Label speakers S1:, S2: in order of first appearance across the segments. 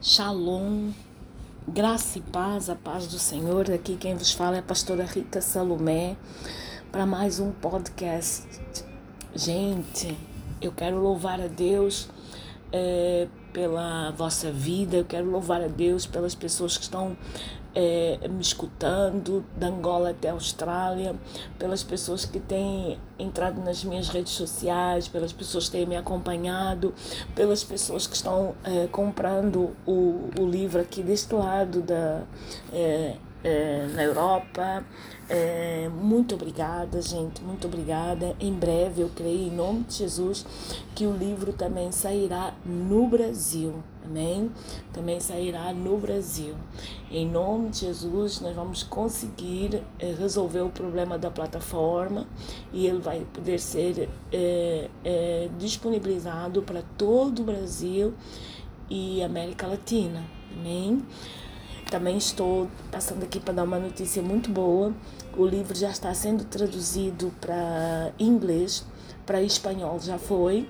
S1: Shalom, graça e paz, a paz do Senhor. Aqui quem vos fala é a pastora Rita Salomé para mais um podcast. Gente, eu quero louvar a Deus é, pela vossa vida, eu quero louvar a Deus pelas pessoas que estão é, me escutando, da Angola até a Austrália, pelas pessoas que têm entrado nas minhas redes sociais, pelas pessoas que têm me acompanhado, pelas pessoas que estão é, comprando o, o livro aqui deste lado da, é, é, na Europa. É, muito obrigada, gente, muito obrigada. Em breve, eu creio, em nome de Jesus, que o livro também sairá no Brasil. Amém? Também sairá no Brasil. Em nome de Jesus, nós vamos conseguir é, resolver o problema da plataforma e ele vai poder ser é, é, disponibilizado para todo o Brasil e América Latina. Amém? Também estou passando aqui para dar uma notícia muito boa. O livro já está sendo traduzido para inglês, para espanhol já foi.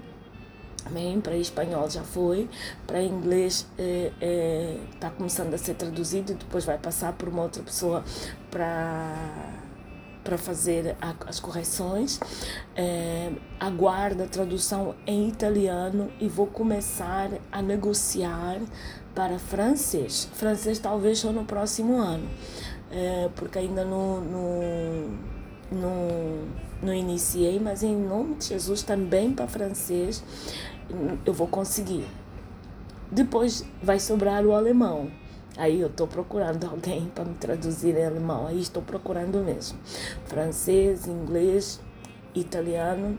S1: Amém? Para espanhol já foi, para inglês está é, é, tá começando a ser traduzido depois vai passar por uma outra pessoa para para fazer a, as correções. É, aguardo a tradução em italiano e vou começar a negociar para francês. Francês talvez só no próximo ano, é, porque ainda não, não, não iniciei, mas em nome de Jesus também para francês eu vou conseguir. Depois vai sobrar o alemão. Aí eu estou procurando alguém para me traduzir em alemão. Aí estou procurando mesmo. Francês, inglês, italiano.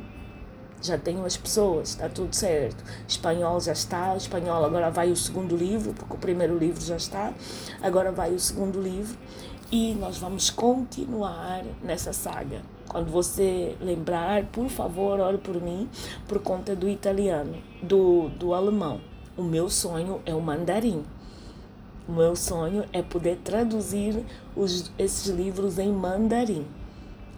S1: Já tenho as pessoas, está tudo certo. Espanhol já está. Espanhol agora vai o segundo livro, porque o primeiro livro já está. Agora vai o segundo livro. E nós vamos continuar nessa saga. Quando você lembrar, por favor, ore por mim, por conta do italiano, do, do alemão. O meu sonho é o mandarim. O meu sonho é poder traduzir os, esses livros em mandarim.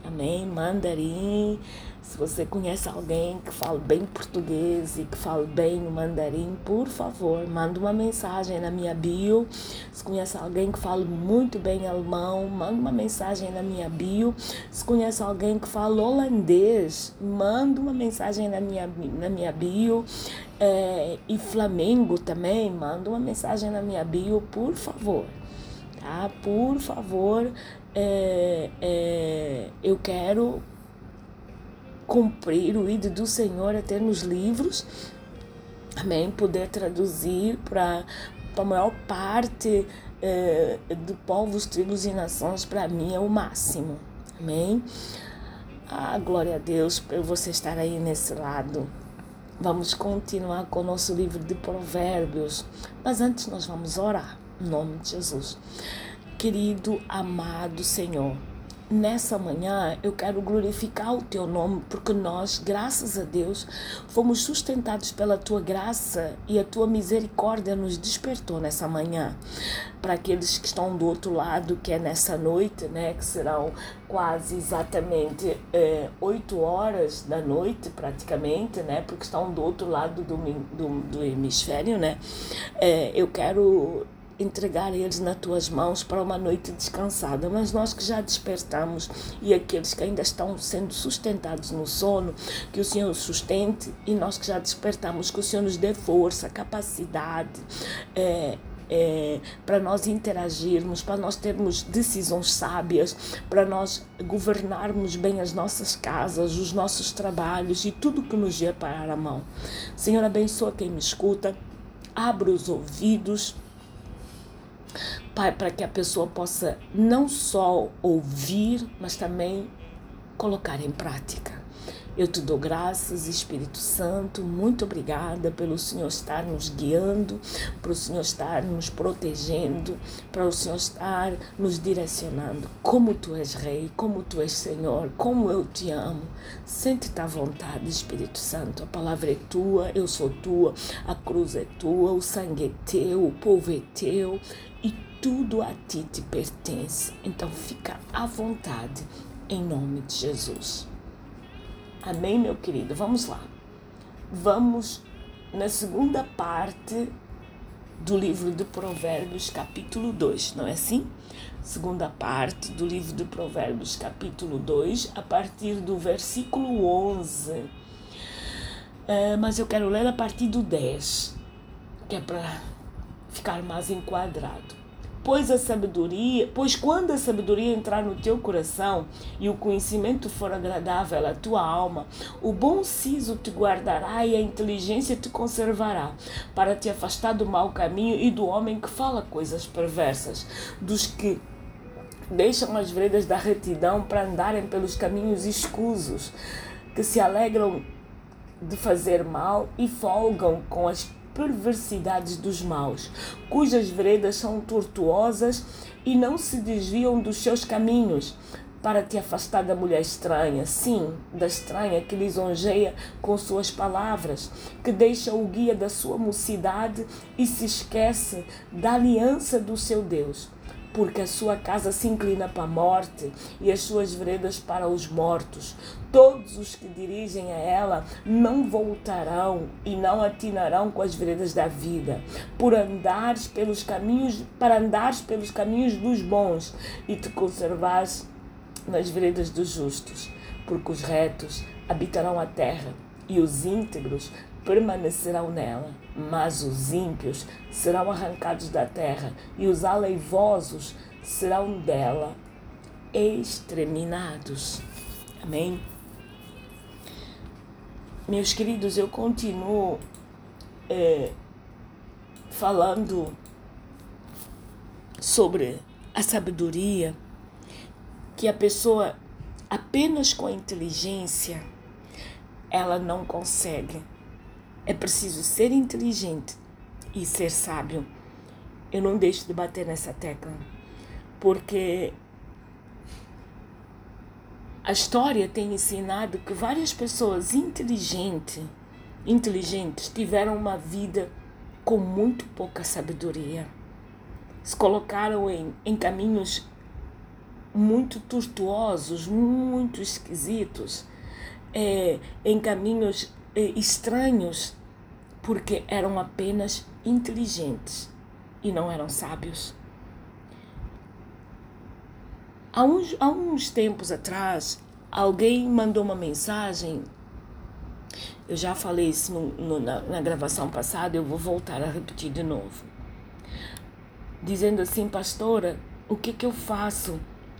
S1: Amém? Mandarim. Se você conhece alguém que fala bem português e que fala bem o mandarim, por favor, manda uma mensagem na minha bio. Se conhece alguém que fala muito bem alemão, manda uma mensagem na minha bio. Se conhece alguém que fala holandês, manda uma mensagem na minha, na minha bio. É, e Flamengo também, manda uma mensagem na minha bio, por favor. Tá? Por favor, é, é, eu quero cumprir o ídolo do Senhor até nos livros, amém? Poder traduzir para a maior parte é, do povos, tribos e nações, para mim é o máximo, amém? Ah, glória a Deus por você estar aí nesse lado. Vamos continuar com o nosso livro de Provérbios, mas antes nós vamos orar, em nome de Jesus. Querido, amado Senhor, nessa manhã eu quero glorificar o teu nome, porque nós, graças a Deus, fomos sustentados pela tua graça e a tua misericórdia nos despertou nessa manhã. Para aqueles que estão do outro lado, que é nessa noite, né, que serão quase exatamente é, oito horas da noite, praticamente, né, porque estão do outro lado do, do, do hemisfério, né, é, eu quero entregar eles nas tuas mãos para uma noite descansada. Mas nós que já despertamos e aqueles que ainda estão sendo sustentados no sono, que o Senhor sustente, e nós que já despertamos, que o Senhor nos dê força, capacidade. É, é, para nós interagirmos, para nós termos decisões sábias, para nós governarmos bem as nossas casas, os nossos trabalhos e tudo que nos vier para a mão. Senhor, abençoa quem me escuta, abra os ouvidos para que a pessoa possa não só ouvir, mas também colocar em prática. Eu te dou graças, Espírito Santo, muito obrigada pelo Senhor estar nos guiando, para o Senhor estar nos protegendo, para o Senhor estar nos direcionando. Como tu és Rei, como tu és Senhor, como eu te amo. Sente-te à vontade, Espírito Santo. A palavra é tua, eu sou tua, a cruz é tua, o sangue é teu, o povo é teu e tudo a ti te pertence. Então fica à vontade, em nome de Jesus. Amém, meu querido? Vamos lá. Vamos na segunda parte do livro de Provérbios, capítulo 2, não é assim? Segunda parte do livro de Provérbios, capítulo 2, a partir do versículo 11. Uh, ah, mas eu quero ler a partir do 10, que é para ficar mais enquadrado. Pois a sabedoria, pois quando a sabedoria entrar no teu coração e o conhecimento for agradável à tua alma, o bom siso te guardará e a inteligência te conservará, para te afastar do mau caminho e do homem que fala coisas perversas, dos que deixam as veredas da retidão para andarem pelos caminhos escusos, que se alegram de fazer mal e folgam com as perversidades dos maus, cujas veredas são tortuosas e não se desviam dos seus caminhos, para te afastar da mulher estranha, sim, da estranha que lisonjeia com suas palavras, que deixa o guia da sua mocidade e se esquece da aliança do seu Deus porque a sua casa se inclina para a morte e as suas veredas para os mortos. Todos os que dirigem a ela não voltarão e não atinarão com as veredas da vida, por andares pelos caminhos, para andares pelos caminhos dos bons e te conservares nas veredas dos justos, porque os retos habitarão a terra e os íntegros permanecerão nela, mas os ímpios serão arrancados da terra e os aleivosos serão dela exterminados. Amém? Meus queridos, eu continuo é, falando sobre a sabedoria que a pessoa apenas com a inteligência ela não consegue é preciso ser inteligente e ser sábio. Eu não deixo de bater nessa tecla, porque a história tem ensinado que várias pessoas inteligentes, inteligentes tiveram uma vida com muito pouca sabedoria. Se colocaram em, em caminhos muito tortuosos, muito esquisitos, é, em caminhos estranhos porque eram apenas inteligentes e não eram sábios. Há uns, há uns tempos atrás, alguém mandou uma mensagem. Eu já falei isso no, no, na, na gravação passada, eu vou voltar a repetir de novo. Dizendo assim, pastora, o que, que eu faço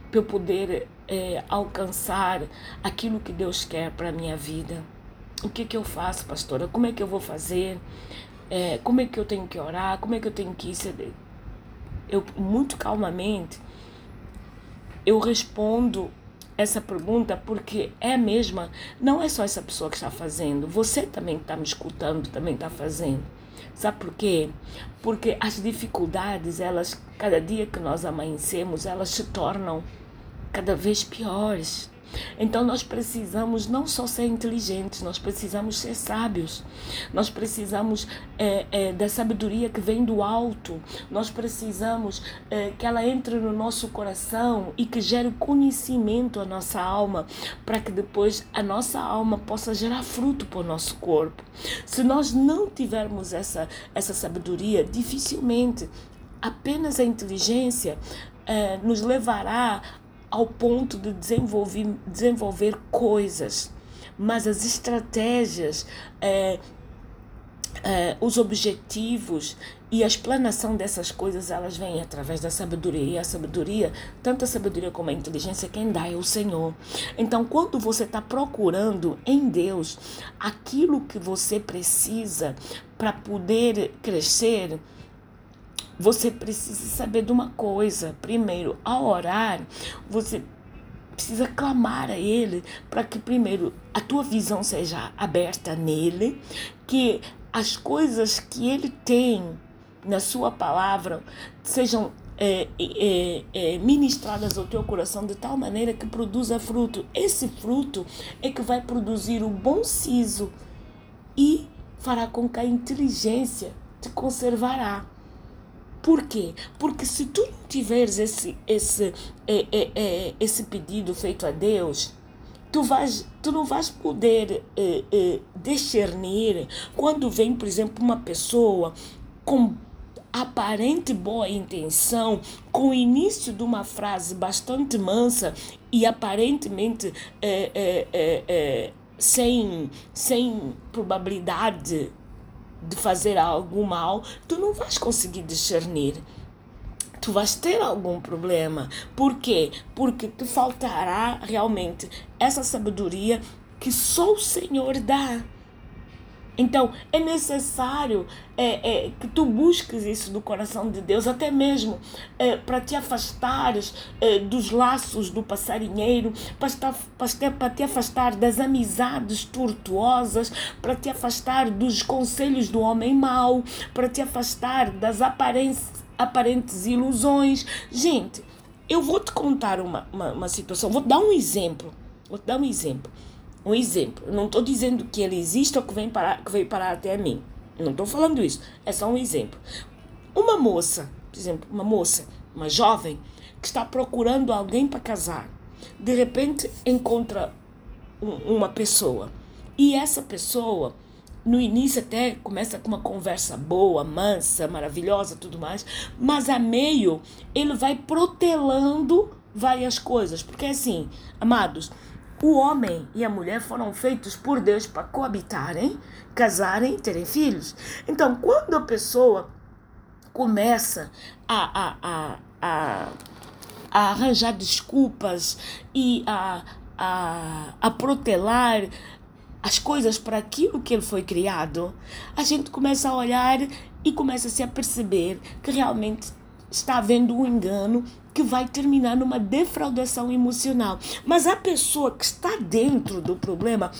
S1: para eu poder é, alcançar aquilo que Deus quer para a minha vida? O que, que eu faço, pastora? Como é que eu vou fazer? É, como é que eu tenho que orar? Como é que eu tenho que ir? Eu, muito calmamente, eu respondo essa pergunta porque é a mesma, não é só essa pessoa que está fazendo, você também está me escutando, também está fazendo. Sabe por quê? Porque as dificuldades, elas, cada dia que nós amanhecemos, elas se tornam cada vez piores. Então nós precisamos não só ser inteligentes, nós precisamos ser sábios, nós precisamos é, é, da sabedoria que vem do alto, nós precisamos é, que ela entre no nosso coração e que gere conhecimento à nossa alma, para que depois a nossa alma possa gerar fruto para o nosso corpo. Se nós não tivermos essa, essa sabedoria, dificilmente apenas a inteligência é, nos levará ao ponto de desenvolver, desenvolver coisas, mas as estratégias, é, é, os objetivos e a explanação dessas coisas, elas vêm através da sabedoria. E a sabedoria, tanto a sabedoria como a inteligência, quem dá é o Senhor. Então, quando você está procurando em Deus aquilo que você precisa para poder crescer, você precisa saber de uma coisa. Primeiro, ao orar, você precisa clamar a Ele para que, primeiro, a tua visão seja aberta nele, que as coisas que Ele tem na Sua palavra sejam é, é, é, ministradas ao teu coração de tal maneira que produza fruto. Esse fruto é que vai produzir o bom siso e fará com que a inteligência te conservará. Por quê? Porque se tu não tiveres esse, esse, é, é, é, esse pedido feito a Deus, tu, vais, tu não vais poder é, é, discernir quando vem, por exemplo, uma pessoa com aparente boa intenção, com o início de uma frase bastante mansa e aparentemente é sem, sem probabilidade de fazer algo mal, tu não vais conseguir discernir. Tu vais ter algum problema. Por quê? Porque te faltará realmente essa sabedoria que só o Senhor dá. Então, é necessário é, é, que tu busques isso do coração de Deus, até mesmo é, para te afastares é, dos laços do passarinheiro, para te afastar das amizades tortuosas, para te afastar dos conselhos do homem mau, para te afastar das aparentes, aparentes ilusões. Gente, eu vou te contar uma, uma, uma situação, vou te dar um exemplo. Vou te dar um exemplo. Um exemplo, eu não estou dizendo que ele existe ou que vem parar, que veio parar até mim. Não estou falando isso. É só um exemplo. Uma moça, por exemplo, uma moça, uma jovem, que está procurando alguém para casar, de repente encontra um, uma pessoa. E essa pessoa, no início até começa com uma conversa boa, mansa, maravilhosa, tudo mais, mas a meio ele vai protelando várias coisas. Porque assim, amados, o homem e a mulher foram feitos por Deus para coabitarem, casarem, terem filhos. Então, quando a pessoa começa a, a, a, a, arranjar desculpas e a, a, a protelar as coisas para aquilo que ele foi criado, a gente começa a olhar e começa a se aperceber que realmente está havendo um engano que vai terminar numa defraudação emocional. Mas a pessoa que está dentro do problema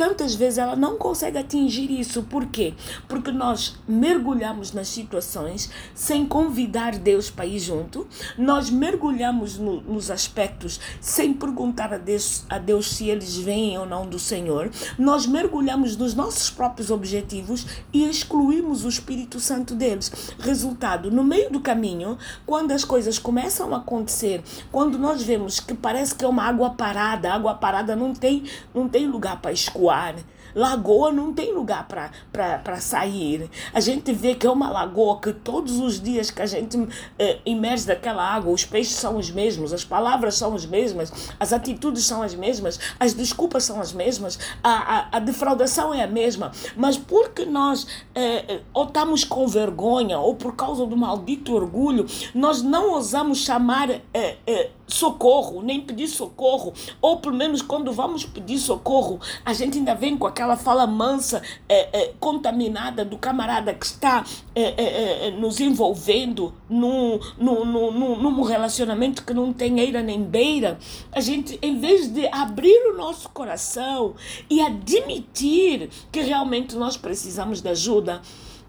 S1: tantas vezes ela não consegue atingir isso. Por quê? Porque nós mergulhamos nas situações sem convidar Deus para ir junto, nós mergulhamos no, nos aspectos sem perguntar a Deus, a Deus se eles vêm ou não do Senhor, nós mergulhamos nos nossos próprios objetivos e excluímos o Espírito Santo deles. Resultado, no meio do caminho, quando as coisas começam a acontecer, quando nós vemos que parece que é uma água parada, água parada não tem, não tem lugar para escoar one. Lagoa não tem lugar para sair. A gente vê que é uma lagoa que todos os dias que a gente eh, imerge daquela água, os peixes são os mesmos, as palavras são as mesmas, as atitudes são as mesmas, as desculpas são as mesmas, a, a, a defraudação é a mesma. Mas porque nós eh, ou estamos com vergonha ou por causa do maldito orgulho, nós não ousamos chamar. Eh, eh, socorro, nem pedir socorro, ou pelo menos quando vamos pedir socorro, a gente ainda vem com aquela fala mansa, é, é, contaminada do camarada que está é, é, é nos envolvendo num, num, num, num relacionamento que não tem eira nem beira. A gente, em vez de abrir o nosso coração e admitir que realmente nós precisamos de ajuda,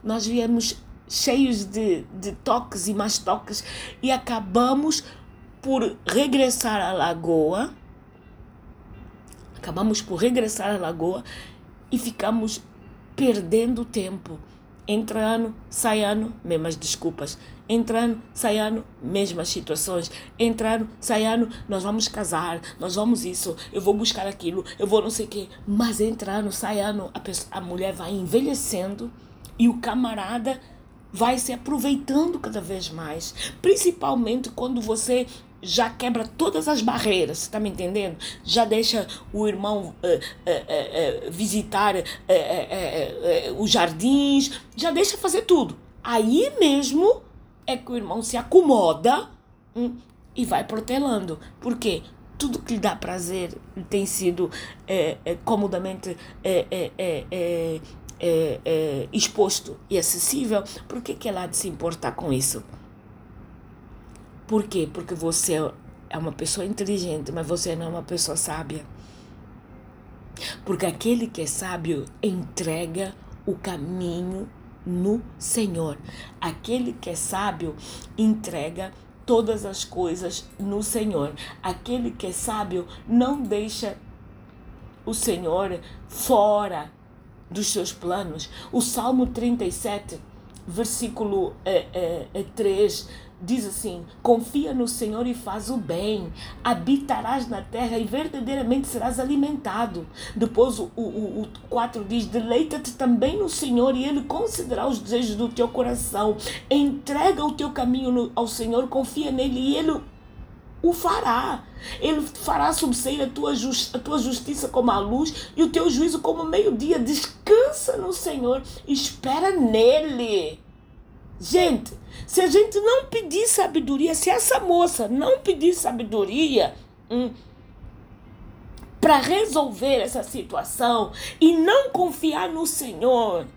S1: nós viemos cheios de, de toques e mais toques e acabamos por regressar à lagoa, acabamos por regressar à lagoa e ficamos perdendo tempo. Entra ano, sai ano, mesmas desculpas. Entra ano, sai ano, mesmas situações. Entra ano, sai ano, nós vamos casar, nós vamos isso, eu vou buscar aquilo, eu vou não sei o quê. Mas entra ano, sai ano, a, pessoa, a mulher vai envelhecendo e o camarada vai se aproveitando cada vez mais. Principalmente quando você já quebra todas as barreiras, está me entendendo? Já deixa o irmão uh, uh, uh, visitar os jardins, já deixa fazer tudo. Aí mesmo é que o irmão se acomoda hum, e vai protelando. Por quê? Tudo que lhe dá prazer tem sido comodamente exposto e acessível. Por que, que ela há de se importar com isso? Por quê? Porque você é uma pessoa inteligente, mas você não é uma pessoa sábia. Porque aquele que é sábio entrega o caminho no Senhor. Aquele que é sábio entrega todas as coisas no Senhor. Aquele que é sábio não deixa o Senhor fora dos seus planos. O Salmo 37 versículo é, é, é 3 diz assim: Confia no Senhor e faz o bem, habitarás na terra e verdadeiramente serás alimentado. Depois o, o, o 4 diz: Deleita-te também no Senhor e Ele concederá os desejos do teu coração. Entrega o teu caminho no, ao Senhor, confia nele e Ele o fará. Ele fará subsair a tua, a tua justiça como a luz e o teu juízo como meio-dia. Descansa no Senhor, espera nele. Gente, se a gente não pedir sabedoria, se essa moça não pedir sabedoria hum, para resolver essa situação e não confiar no Senhor,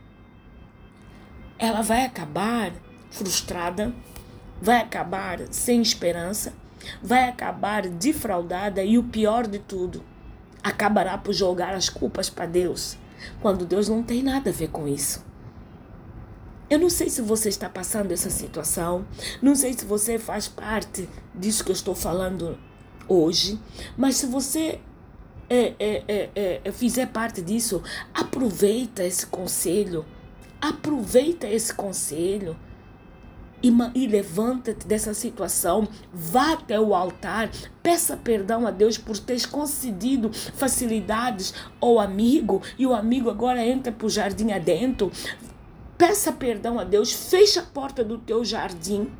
S1: ela vai acabar frustrada, vai acabar sem esperança, vai acabar defraudada e o pior de tudo, acabará por jogar as culpas para Deus, quando Deus não tem nada a ver com isso. Eu não sei se você está passando essa situação, não sei se você faz parte disso que eu estou falando hoje, mas se você é, é, é, é fizer parte disso, aproveita esse conselho, aproveita esse conselho e, e levanta-te dessa situação, vá até o altar, peça perdão a Deus por ter concedido facilidades ao amigo e o amigo agora entra para o jardim adentro. Peça perdão a Deus, feche a porta do teu jardim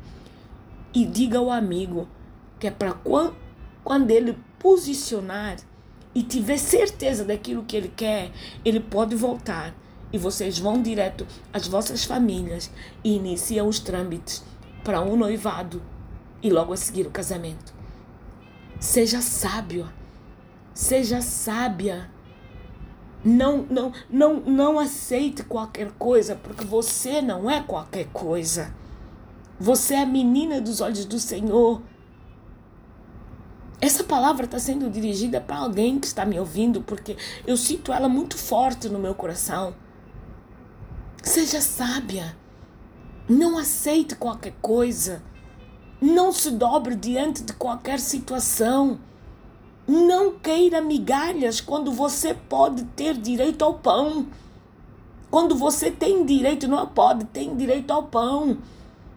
S1: e diga ao amigo que é para quando, ele posicionar e tiver certeza daquilo que ele quer, ele pode voltar e vocês vão direto às vossas famílias e iniciam os trâmites para um noivado e logo a seguir o casamento. Seja sábio, seja sábia não, não, não, não aceite qualquer coisa, porque você não é qualquer coisa. Você é a menina dos olhos do Senhor. Essa palavra está sendo dirigida para alguém que está me ouvindo, porque eu sinto ela muito forte no meu coração. Seja sábia. Não aceite qualquer coisa. Não se dobre diante de qualquer situação. Não queira migalhas quando você pode ter direito ao pão. Quando você tem direito, não pode, tem direito ao pão.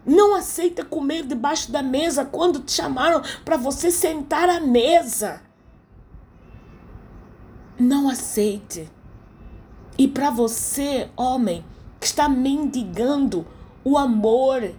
S1: Não aceita comer debaixo da mesa quando te chamaram para você sentar à mesa. Não aceite. E para você, homem, que está mendigando o amor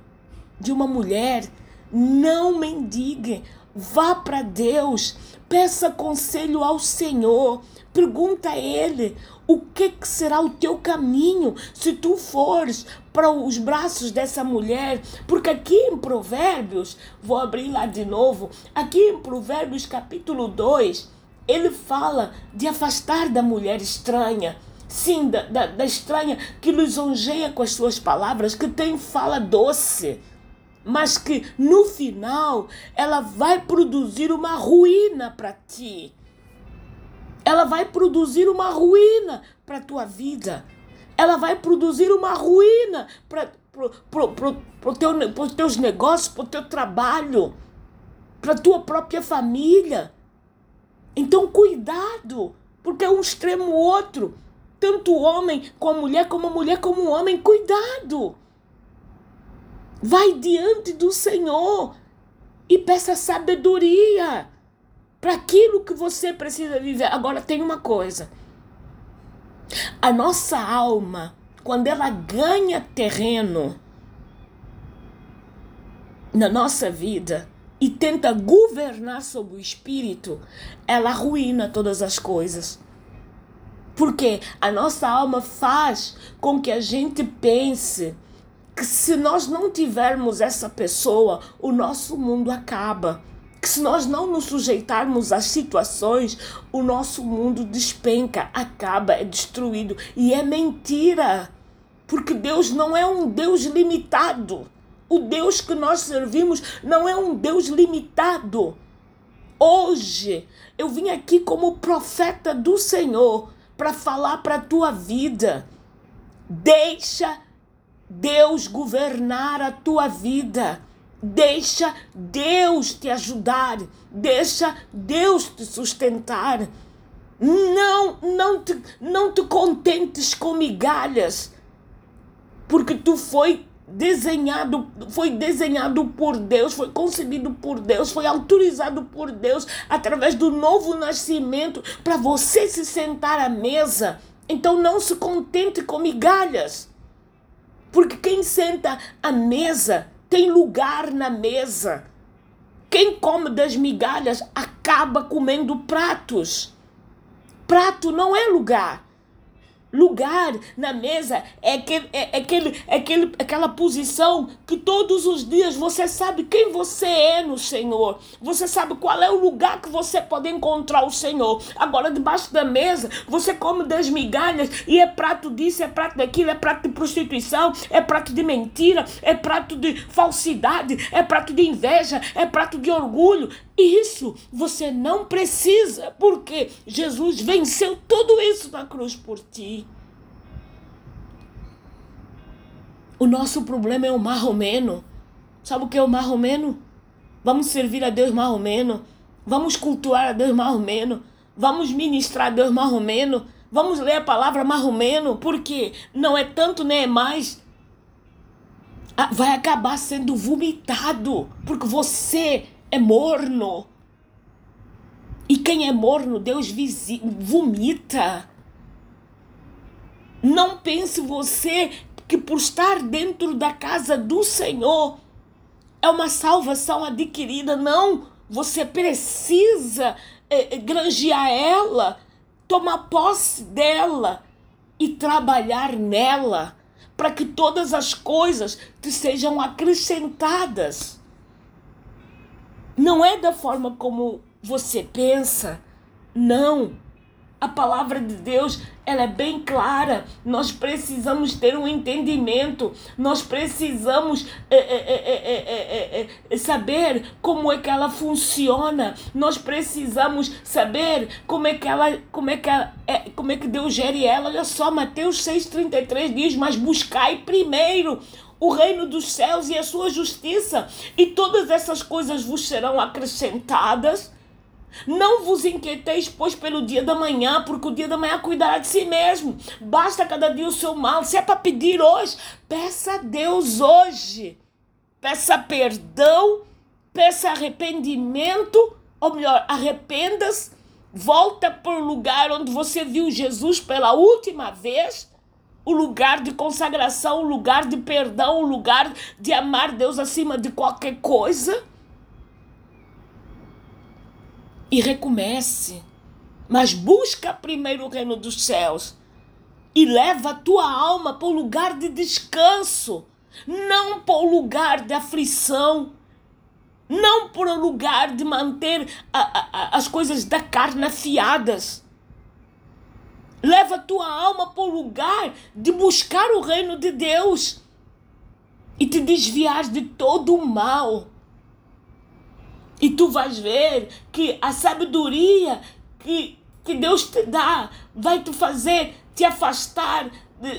S1: de uma mulher, não mendigue. Vá para Deus, peça conselho ao Senhor, pergunta a Ele o que, que será o teu caminho se tu fores para os braços dessa mulher, porque aqui em Provérbios, vou abrir lá de novo, aqui em Provérbios capítulo 2, ele fala de afastar da mulher estranha. Sim, da, da, da estranha que lisonjeia com as suas palavras, que tem fala doce mas que no final ela vai produzir uma ruína para ti. Ela vai produzir uma ruína para a tua vida. Ela vai produzir uma ruína para pro, pro, pro, pro teu, os teus negócios, para o teu trabalho, para a tua própria família. Então, cuidado, porque é um extremo outro. Tanto o homem com a mulher, como a mulher como o homem. Cuidado! Vai diante do Senhor e peça sabedoria para aquilo que você precisa viver. Agora tem uma coisa. A nossa alma, quando ela ganha terreno na nossa vida e tenta governar sobre o espírito, ela arruína todas as coisas. Porque a nossa alma faz com que a gente pense que se nós não tivermos essa pessoa, o nosso mundo acaba. Que se nós não nos sujeitarmos às situações, o nosso mundo despenca, acaba, é destruído. E é mentira. Porque Deus não é um Deus limitado. O Deus que nós servimos não é um Deus limitado. Hoje eu vim aqui como profeta do Senhor para falar para a tua vida. Deixa Deus governar a tua vida. Deixa Deus te ajudar. Deixa Deus te sustentar. Não, não te, não te contentes com migalhas, porque tu foi desenhado, foi desenhado por Deus, foi concebido por Deus, foi autorizado por Deus através do novo nascimento para você se sentar à mesa. Então não se contente com migalhas. Porque quem senta à mesa tem lugar na mesa. Quem come das migalhas acaba comendo pratos. Prato não é lugar. Lugar na mesa é, aquele, é, aquele, é aquele, aquela posição que todos os dias você sabe quem você é no Senhor. Você sabe qual é o lugar que você pode encontrar o Senhor. Agora, debaixo da mesa, você come das migalhas e é prato disso, é prato daquilo, é prato de prostituição, é prato de mentira, é prato de falsidade, é prato de inveja, é prato de orgulho. Isso você não precisa, porque Jesus venceu tudo isso na cruz por ti. O nosso problema é o marromeno. Sabe o que é o marromeno? Vamos servir a Deus marromeno. Vamos cultuar a Deus marromeno. Vamos ministrar a Deus marromeno. Vamos ler a palavra marromeno, porque não é tanto nem é mais. Ah, vai acabar sendo vomitado, porque você é morno. E quem é morno, Deus vomita. Não pense você que por estar dentro da casa do Senhor é uma salvação adquirida. Não, você precisa é, granjear ela, tomar posse dela e trabalhar nela para que todas as coisas te sejam acrescentadas. Não é da forma como você pensa. Não. A palavra de Deus, ela é bem clara. Nós precisamos ter um entendimento. Nós precisamos é é é, saber como é que ela funciona. Nós precisamos saber como é que ela, como é que ela, como é que Deus gere ela. Olha só, Mateus 6:33 diz: "Mas buscai primeiro o reino dos céus e a sua justiça, e todas essas coisas vos serão acrescentadas. Não vos inquieteis, pois, pelo dia da manhã, porque o dia da manhã cuidará de si mesmo. Basta cada dia o seu mal. Se é para pedir hoje, peça a Deus hoje. Peça perdão, peça arrependimento, ou melhor, arrependas, volta para o lugar onde você viu Jesus pela última vez o lugar de consagração, o lugar de perdão, o lugar de amar Deus acima de qualquer coisa. E recomece. Mas busca primeiro o reino dos céus e leva a tua alma para o lugar de descanso, não para o lugar de aflição, não para o lugar de manter a, a, as coisas da carne afiadas. Leva a tua alma para o lugar de buscar o reino de Deus e te desviar de todo o mal. E tu vais ver que a sabedoria que, que Deus te dá vai te fazer te afastar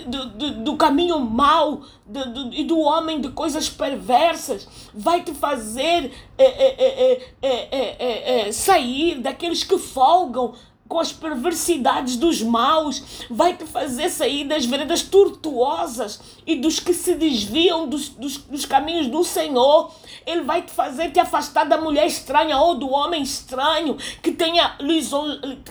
S1: do, do, do caminho mau e do, homem de coisas perversas, vai te fazer é, é, é sair daqueles que folgam com as perversidades dos maus, vai te fazer sair das veredas tortuosas e dos que se desviam dos, dos, dos, caminhos do Senhor. Ele vai te fazer te afastar da mulher estranha ou do homem estranho que tenha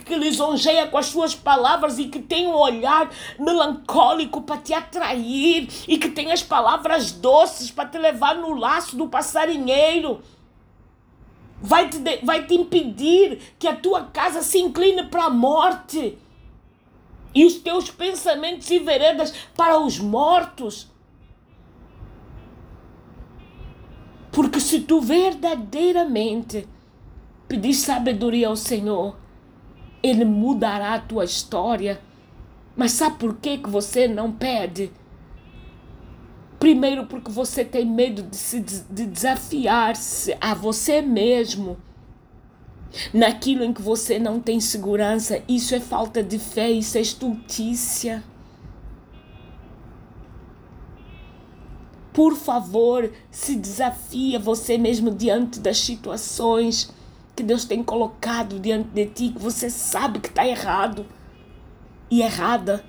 S1: que lisonjeia com as suas palavras e que tem um olhar melancólico para te atrair e que tem as palavras doces para te levar no laço do passarinheiro vai te, vai te impedir que a tua casa se incline para a morte e os teus pensamentos e veredas para os mortos. Porque se tu verdadeiramente pedir sabedoria ao Senhor, Ele mudará a tua história. Mas sabe por que, que você não pede? Primeiro, porque você tem medo de se de desafiar-se a você mesmo naquilo em que você não tem segurança. Isso é falta de fé, isso é estultícia. Por favor, se desafia você mesmo diante das situações que Deus tem colocado diante de ti, que você sabe que está errado e errada.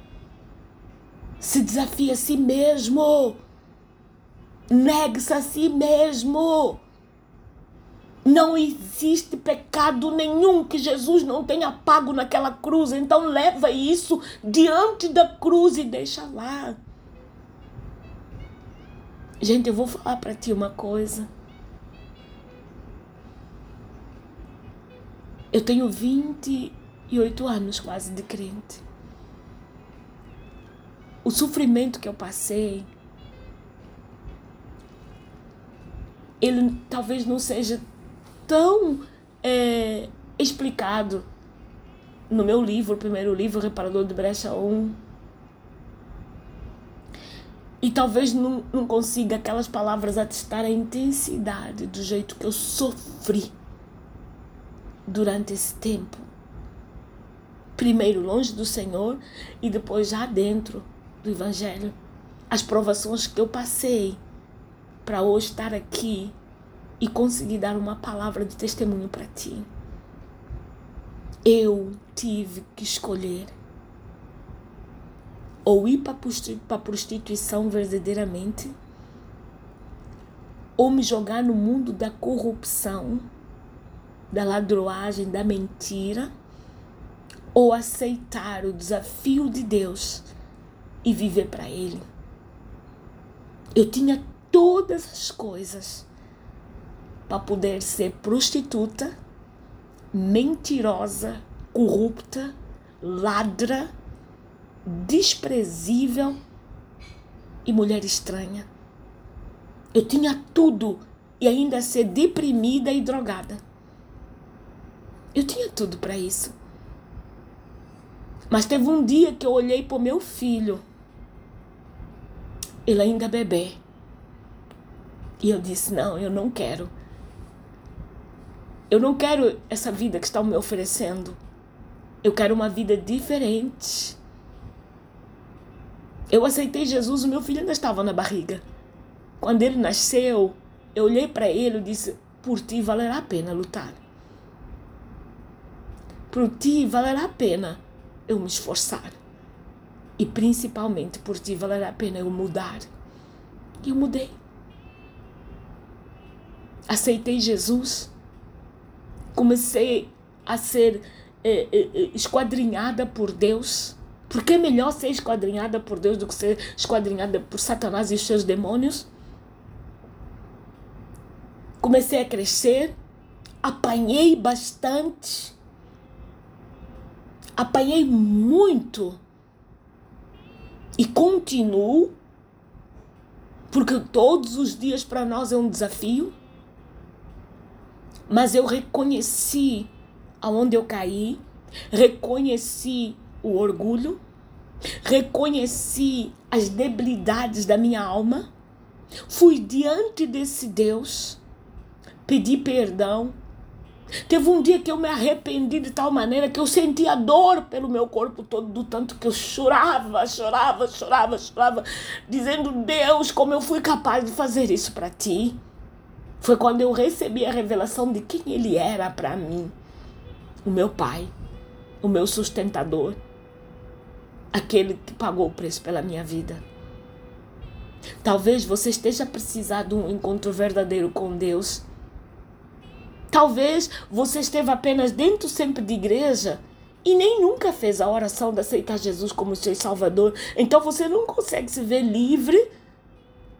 S1: Se desafia a si mesmo. Negue-se a si mesmo. Não existe pecado nenhum que Jesus não tenha pago naquela cruz. Então leva isso diante da cruz e deixa lá. Gente, eu vou falar para ti uma coisa. Eu tenho 28 anos quase de crente. O sofrimento que eu passei, ele talvez não seja tão é, explicado no meu livro, o primeiro livro, Reparador de Brecha 1. E talvez não, não consiga aquelas palavras atestar a intensidade do jeito que eu sofri durante esse tempo. Primeiro longe do Senhor e depois já dentro do Evangelho. As provações que eu passei para hoje estar aqui e conseguir dar uma palavra de testemunho para ti. Eu tive que escolher ou ir para prostituição verdadeiramente, ou me jogar no mundo da corrupção, da ladroagem, da mentira, ou aceitar o desafio de Deus e viver para Ele. Eu tinha todas as coisas para poder ser prostituta, mentirosa, corrupta, ladra, desprezível e mulher estranha. Eu tinha tudo e ainda ser deprimida e drogada. Eu tinha tudo para isso. Mas teve um dia que eu olhei para o meu filho. Ele ainda bebê. E eu disse: Não, eu não quero. Eu não quero essa vida que estão me oferecendo. Eu quero uma vida diferente. Eu aceitei Jesus, o meu filho ainda estava na barriga. Quando ele nasceu, eu olhei para ele e disse: Por ti valerá a pena lutar. Por ti valerá a pena eu me esforçar. E principalmente por ti valerá a pena eu mudar. E eu mudei. Aceitei Jesus comecei a ser é, é, é, esquadrinhada por Deus. Porque é melhor ser esquadrinhada por Deus do que ser esquadrinhada por Satanás e os seus demônios. Comecei a crescer, apanhei bastante, apanhei muito e continuo, porque todos os dias para nós é um desafio. Mas eu reconheci aonde eu caí, reconheci o orgulho, reconheci as debilidades da minha alma, fui diante desse Deus, pedi perdão. Teve um dia que eu me arrependi de tal maneira que eu sentia dor pelo meu corpo todo, do tanto que eu chorava, chorava, chorava, chorava, dizendo: Deus, como eu fui capaz de fazer isso para ti. Foi quando eu recebi a revelação de quem ele era para mim. O meu pai, o meu sustentador, aquele que pagou o preço pela minha vida. Talvez você esteja precisando de um encontro verdadeiro com Deus. Talvez você esteve apenas dentro sempre de igreja e nem nunca fez a oração de aceitar Jesus como seu Salvador. Então você não consegue se ver livre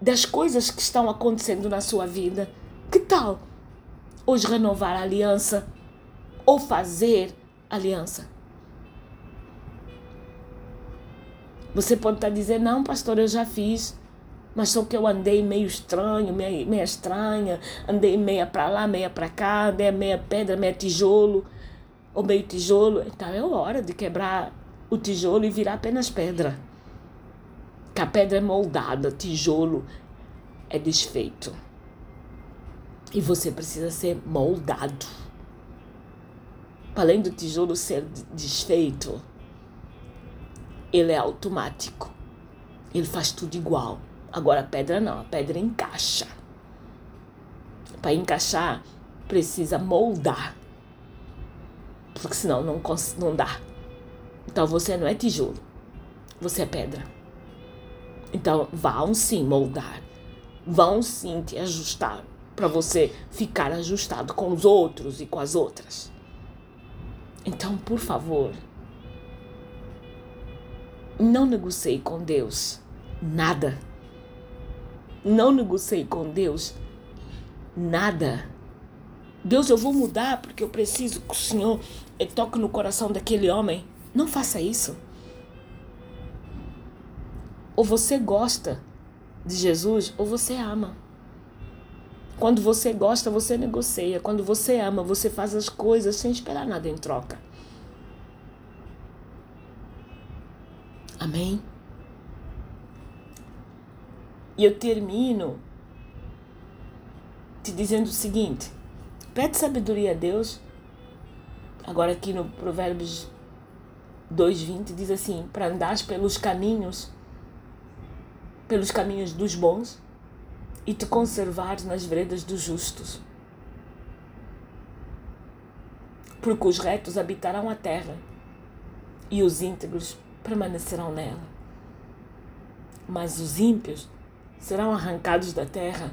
S1: das coisas que estão acontecendo na sua vida. Que tal hoje renovar a aliança ou fazer aliança? Você pode estar dizendo, não, pastor, eu já fiz. Mas só que eu andei meio estranho, meia estranha, andei meia para lá, meia para cá, andei meia pedra, meia tijolo, ou meio tijolo. Então é hora de quebrar o tijolo e virar apenas pedra. Que a pedra é moldada, tijolo é desfeito. E você precisa ser moldado. Além do tijolo ser desfeito, ele é automático. Ele faz tudo igual. Agora a pedra não, a pedra encaixa. Para encaixar, precisa moldar. Porque senão não, não dá. Então você não é tijolo, você é pedra. Então vão sim moldar. vão sim te ajustar para você ficar ajustado com os outros e com as outras. Então, por favor, não negocie com Deus nada. Não negocie com Deus nada. Deus, eu vou mudar porque eu preciso que o Senhor toque no coração daquele homem. Não faça isso. Ou você gosta de Jesus ou você ama. Quando você gosta, você negocia. Quando você ama, você faz as coisas sem esperar nada em troca. Amém? E eu termino te dizendo o seguinte: pede sabedoria a Deus. Agora, aqui no Provérbios 2,20 diz assim: para andares pelos caminhos pelos caminhos dos bons e te conservares nas veredas dos justos. Porque os retos habitarão a terra e os íntegros permanecerão nela. Mas os ímpios serão arrancados da terra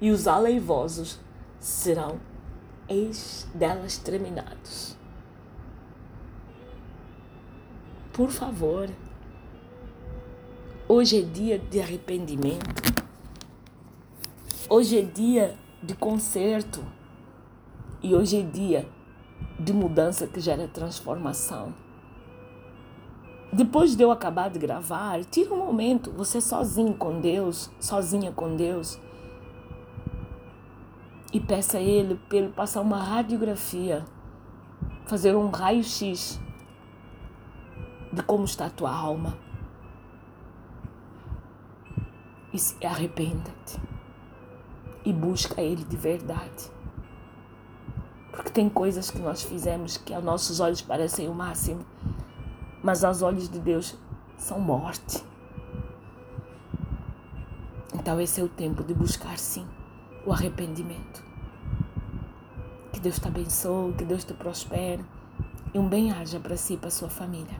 S1: e os aleivosos serão eis dela exterminados. Por favor, Hoje é dia de arrependimento. Hoje é dia de conserto. E hoje é dia de mudança que gera transformação. Depois de eu acabar de gravar, tira um momento, você sozinho com Deus, sozinha com Deus, e peça a Ele Ele passar uma radiografia, fazer um raio-x de como está a tua alma e arrependa-te e busca Ele de verdade. Porque tem coisas que nós fizemos que aos nossos olhos parecem o máximo, mas aos olhos de Deus são morte. Então esse é o tempo de buscar sim o arrependimento. Que Deus te abençoe, que Deus te prospere e um bem haja para si e para sua família.